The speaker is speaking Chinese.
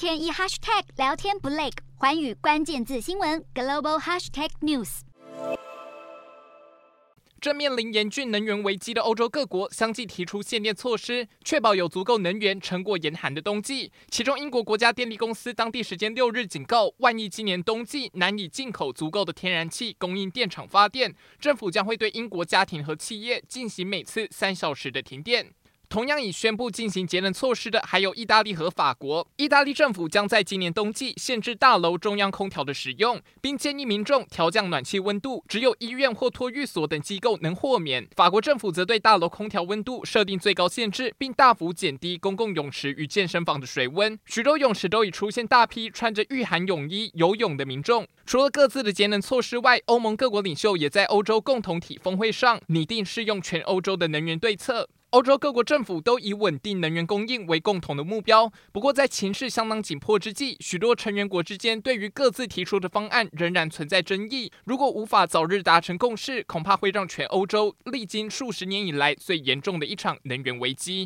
天一 hashtag 聊天不累，寰宇关键字新闻 global hashtag news。正面临严峻能源危机的欧洲各国相继提出限电措施，确保有足够能源撑过严寒的冬季。其中，英国国家电力公司当地时间六日警告，万一今年冬季难以进口足够的天然气供应电厂发电，政府将会对英国家庭和企业进行每次三小时的停电。同样已宣布进行节能措施的还有意大利和法国。意大利政府将在今年冬季限制大楼中央空调的使用，并建议民众调降暖气温度，只有医院或托育所等机构能豁免。法国政府则对大楼空调温度设定最高限制，并大幅减低公共泳池与健身房的水温。许多泳池都已出现大批穿着御寒泳衣游泳的民众。除了各自的节能措施外，欧盟各国领袖也在欧洲共同体峰会上拟定适用全欧洲的能源对策。欧洲各国政府都以稳定能源供应为共同的目标。不过，在情势相当紧迫之际，许多成员国之间对于各自提出的方案仍然存在争议。如果无法早日达成共识，恐怕会让全欧洲历经数十年以来最严重的一场能源危机。